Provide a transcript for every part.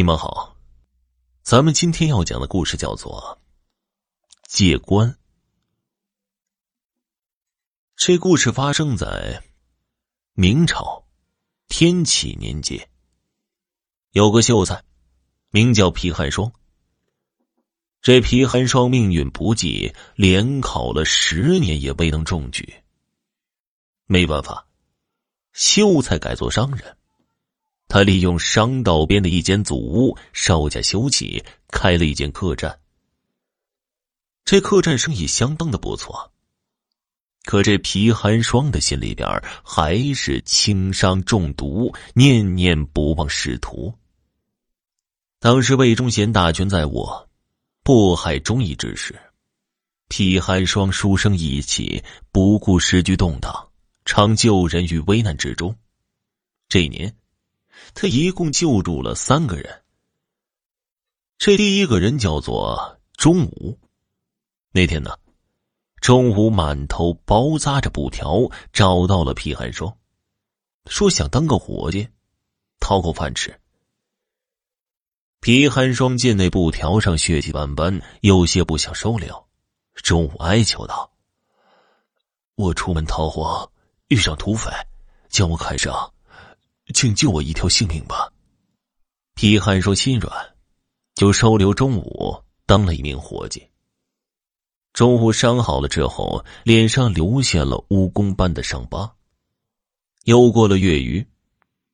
你们好，咱们今天要讲的故事叫做《借官》。这故事发生在明朝天启年间，有个秀才名叫皮寒霜。这皮寒霜命运不济，连考了十年也未能中举。没办法，秀才改做商人。他利用商道边的一间祖屋，稍加修葺，开了一间客栈。这客栈生意相当的不错。可这皮寒霜的心里边还是轻伤中毒，念念不忘仕途。当时魏忠贤大权在握，迫害忠义之时，皮寒霜书生意气，不顾时局动荡，常救人于危难之中。这一年。他一共救助了三个人。这第一个人叫做钟武。那天呢，钟武满头包扎着布条，找到了皮寒霜，说想当个伙计，讨口饭吃。皮寒霜见那布条上血迹斑斑，有些不想收留。钟武哀求道：“我出门逃荒，遇上土匪，将我砍伤。”请救我一条性命吧！皮汉说心软，就收留钟武当了一名伙计。钟武伤好了之后，脸上留下了蜈蚣般的伤疤。又过了月余，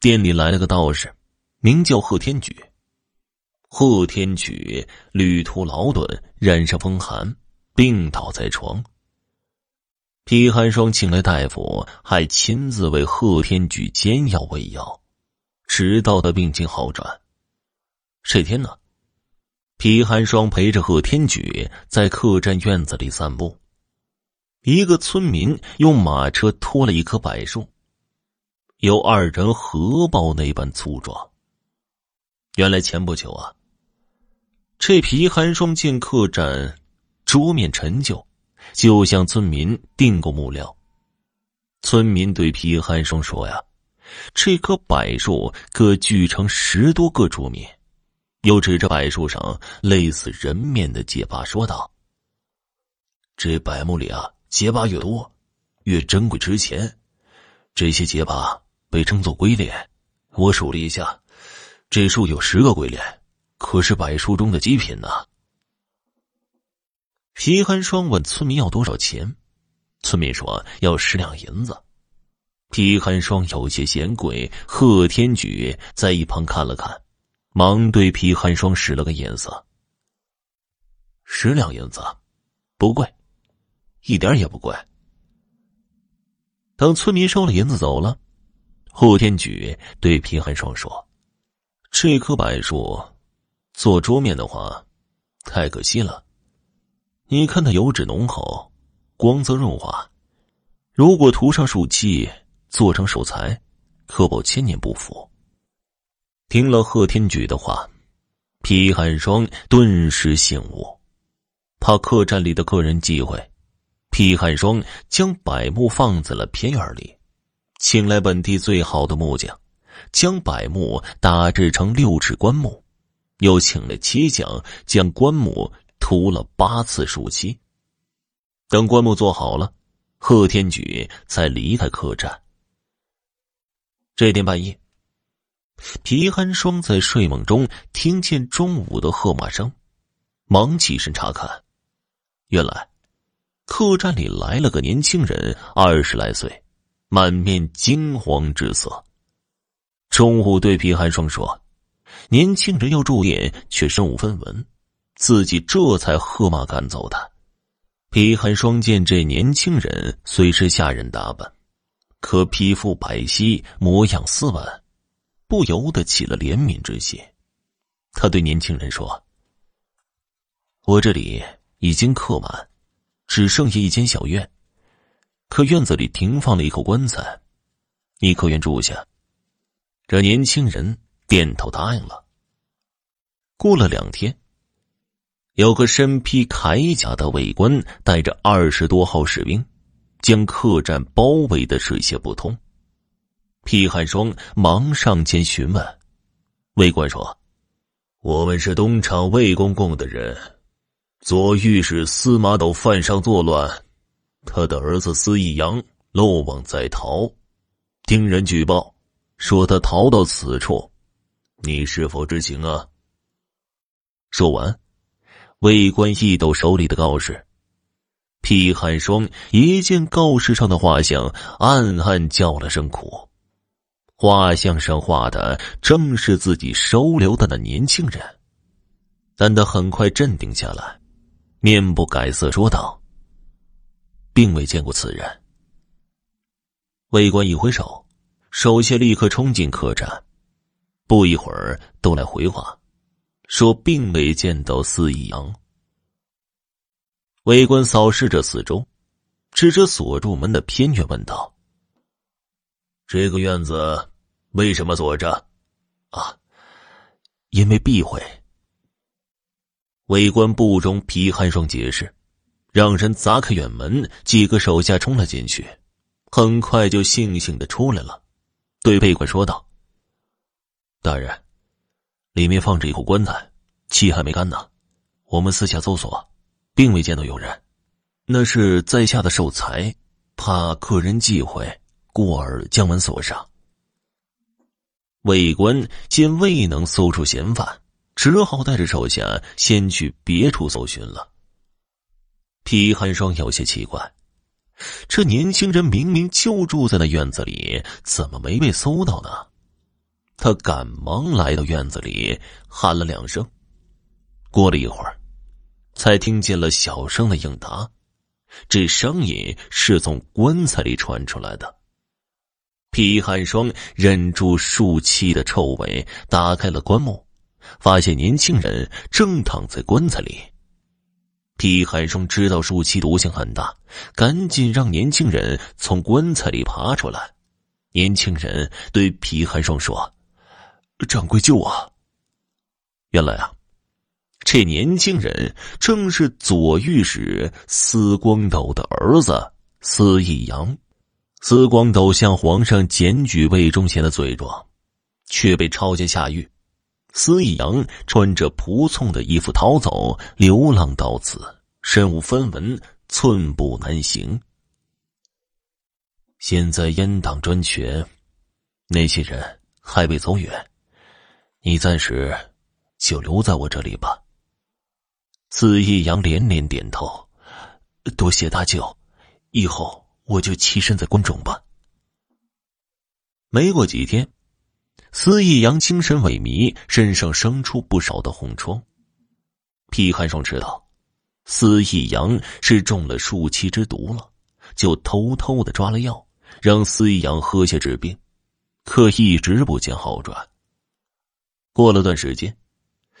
店里来了个道士，名叫贺天举。贺天举旅途劳顿，染上风寒，病倒在床。皮寒霜请来大夫，还亲自为贺天举煎药喂药，直到他病情好转。这天呢，皮寒霜陪着贺天举在客栈院子里散步，一个村民用马车拖了一棵柏树，有二人合抱那般粗壮。原来前不久啊，这皮寒霜见客栈桌面陈旧。就向村民订购木料。村民对皮寒霜说：“呀，这棵柏树可锯成十多个桌面。”又指着柏树上类似人面的结疤说道：“这柏木里啊，结疤越多，越珍贵值钱。这些结疤被称作龟脸。我数了一下，这树有十个龟脸，可是柏树中的极品呢。”皮寒霜问村民要多少钱，村民说要十两银子。皮寒霜有些嫌贵，贺天举在一旁看了看，忙对皮寒霜使了个眼色。十两银子，不贵，一点也不贵。等村民收了银子走了，贺天举对皮寒霜说：“这棵柏树做桌面的话，太可惜了。”你看它油脂浓厚，光泽润滑。如果涂上树漆，做成手材，可保千年不腐。听了贺天举的话，皮寒霜顿时醒悟，怕客栈里的客人忌讳，皮寒霜将柏木放在了偏院里，请来本地最好的木匠，将柏木打制成六尺棺木，又请了漆匠将棺木。涂了八次树漆，等棺木做好了，贺天举才离开客栈。这天半夜，皮寒霜在睡梦中听见中午的喝骂声，忙起身查看，原来客栈里来了个年轻人，二十来岁，满面惊慌之色。中午对皮寒霜说：“年轻人要住店，却身无分文。”自己这才喝骂赶走他。皮寒霜见这年轻人虽是下人打扮，可皮肤白皙，模样斯文，不由得起了怜悯之心。他对年轻人说：“我这里已经客满，只剩下一间小院，可院子里停放了一口棺材，你可愿住下？”这年轻人点头答应了。过了两天。有个身披铠甲的卫官，带着二十多号士兵，将客栈包围的水泄不通。皮寒霜忙上前询问，卫官说：“我们是东厂魏公公的人，左御史司马斗犯上作乱，他的儿子司义阳漏网在逃，听人举报说他逃到此处，你是否知情啊？说完，魏官一抖手里的告示，皮寒霜一见告示上的画像，暗暗叫了声苦。画像上画的正是自己收留的那年轻人，但他很快镇定下来，面不改色说道：“并未见过此人。”魏官一挥手，手下立刻冲进客栈，不一会儿都来回话，说并未见到司义阳。卫官扫视着四周，指着锁住门的偏院问道：“这个院子？”为什么锁着？啊，因为避讳。卫官不容皮寒霜解释，让人砸开院门，几个手下冲了进去，很快就悻悻的出来了，对被官说道：“大人，里面放着一口棺材，漆还没干呢。我们私下搜索，并未见到有人，那是在下的守财，怕客人忌讳，故而将门锁上。”卫官见未能搜出嫌犯，只好带着手下先去别处搜寻了。皮寒霜有些奇怪，这年轻人明明就住在那院子里，怎么没被搜到呢？他赶忙来到院子里，喊了两声。过了一会儿，才听见了小声的应答，这声音是从棺材里传出来的。皮寒霜忍住树气的臭味，打开了棺木，发现年轻人正躺在棺材里。皮寒霜知道树气毒性很大，赶紧让年轻人从棺材里爬出来。年轻人对皮寒霜说：“掌柜救我！”原来啊，这年轻人正是左御史司光斗的儿子司义阳。司光斗向皇上检举魏忠贤的罪状，却被抄家下狱。司义阳穿着仆从的衣服逃走，流浪到此，身无分文，寸步难行。现在阉党专权，那些人还未走远，你暂时就留在我这里吧。司义阳连连点头，多谢大舅，以后。我就栖身在关中吧。没过几天，司义阳精神萎靡，身上生出不少的红疮。皮寒霜知道，司义阳是中了树栖之毒了，就偷偷的抓了药，让司义阳喝下治病，可一直不见好转。过了段时间，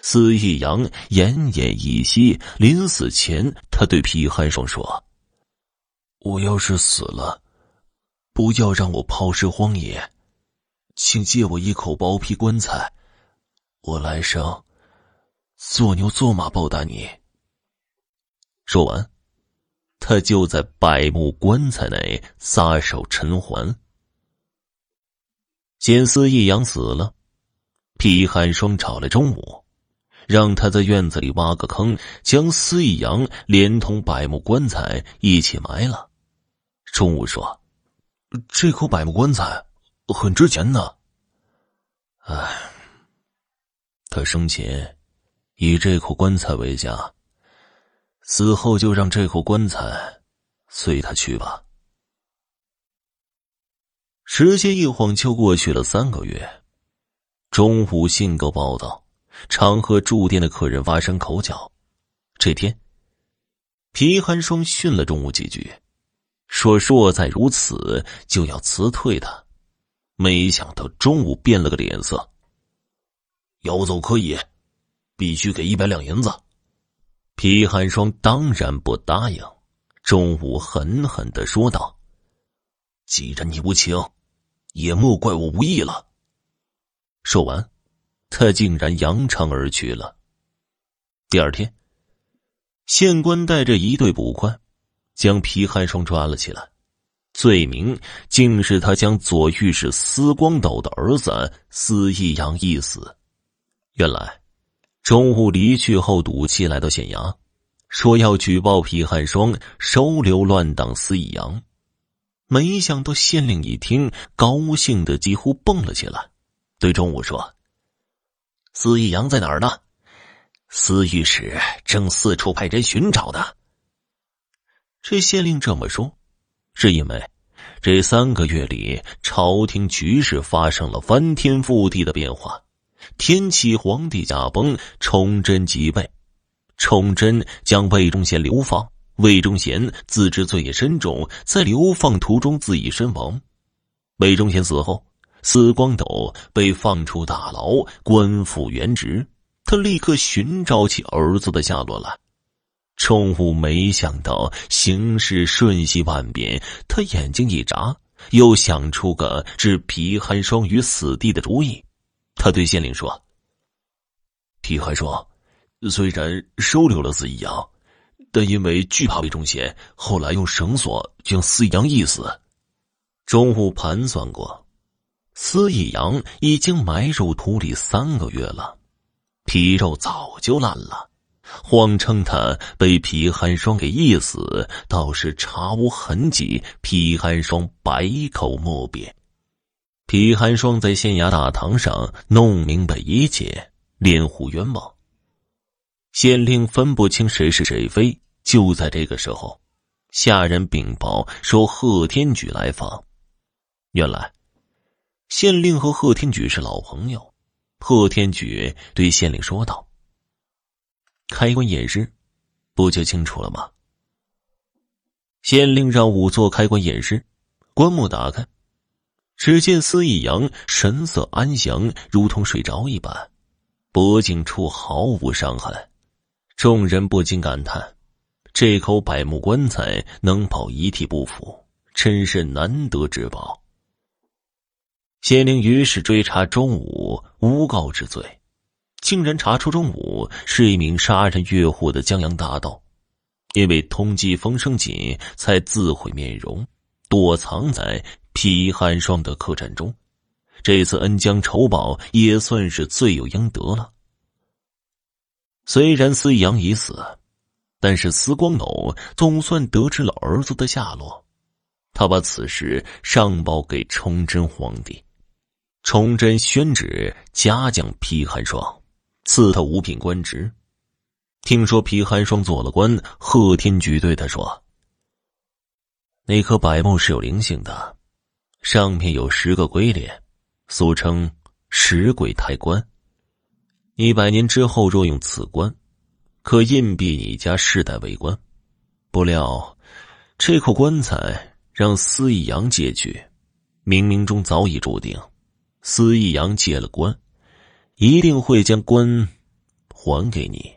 司义阳奄奄一息，临死前，他对皮寒霜说。我要是死了，不要让我抛尸荒野，请借我一口薄皮棺材，我来生做牛做马报答你。说完，他就在百木棺材内撒手尘寰。见司义阳死了，皮寒霜找来中午，让他在院子里挖个坑，将司义阳连同百木棺材一起埋了。中午说：“这口百木棺材很值钱呢。”唉，他生前以这口棺材为家，死后就让这口棺材随他去吧。时间一晃就过去了三个月。中午信购报道，常和住店的客人发生口角。这天，皮寒霜训了中午几句。说若再如此，就要辞退他。没想到中午变了个脸色，要走可以，必须给一百两银子。皮寒霜当然不答应。中午狠狠的说道：“既然你无情，也莫怪我无义了。”说完，他竟然扬长而去了。第二天，县官带着一队捕快。将皮寒霜抓了起来，罪名竟是他将左御史司光斗的儿子司义阳缢死。原来，中午离去后，赌气来到县衙，说要举报皮汉双收留乱党司义阳。没想到县令一听，高兴的几乎蹦了起来，对钟武说：“司义阳在哪儿呢？司御史正四处派人寻找呢。”这县令这么说，是因为这三个月里，朝廷局势发生了翻天覆地的变化。天启皇帝驾崩，崇祯即位，崇祯将魏忠贤流放。魏忠贤自知罪业深重，在流放途中自缢身亡。魏忠贤死后，司光斗被放出大牢，官复原职。他立刻寻找起儿子的下落来。崇武没想到形势瞬息万变，他眼睛一眨，又想出个置皮寒霜于死地的主意。他对县令说：“皮寒霜虽然收留了司一阳。”但因为惧怕魏忠贤，后来用绳索将司一阳缢死。中午盘算过，司一阳已经埋入土里三个月了，皮肉早就烂了。谎称他被皮寒霜给缢死，倒是查无痕迹。皮寒霜百口莫辩。皮寒霜在县衙大堂上弄明白一切，连呼冤枉。县令分不清谁是谁非，就在这个时候，下人禀报说贺天举来访。原来，县令和贺天举是老朋友。贺天举对县令说道：“开棺验尸，不就清楚了吗？”县令让仵作开棺验尸，棺木打开，只见司义阳神色安详，如同睡着一般，脖颈处毫无伤痕。众人不禁感叹：“这口柏木棺材能保遗体不腐，真是难得之宝。”县令于是追查钟武诬告之罪，竟然查出钟武是一名杀人越货的江洋大盗，因为通缉风声紧，才自毁面容，躲藏在皮寒霜的客栈中。这次恩将仇报，也算是罪有应得了。虽然司阳已死，但是司光斗总算得知了儿子的下落。他把此事上报给崇祯皇帝，崇祯宣旨嘉奖皮寒霜，赐他五品官职。听说皮寒霜做了官，贺天举对他说：“那棵柏木是有灵性的，上面有十个龟脸，俗称十鬼抬棺。”一百年之后，若用此棺，可硬币你家世代为官。不料，这口棺材让司义阳借去，冥冥中早已注定，司义阳借了官，一定会将官还给你。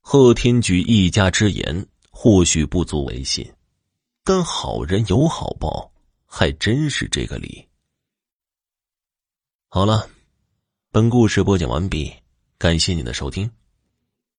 贺天举一家之言，或许不足为信，但好人有好报，还真是这个理。好了。本故事播讲完毕，感谢您的收听。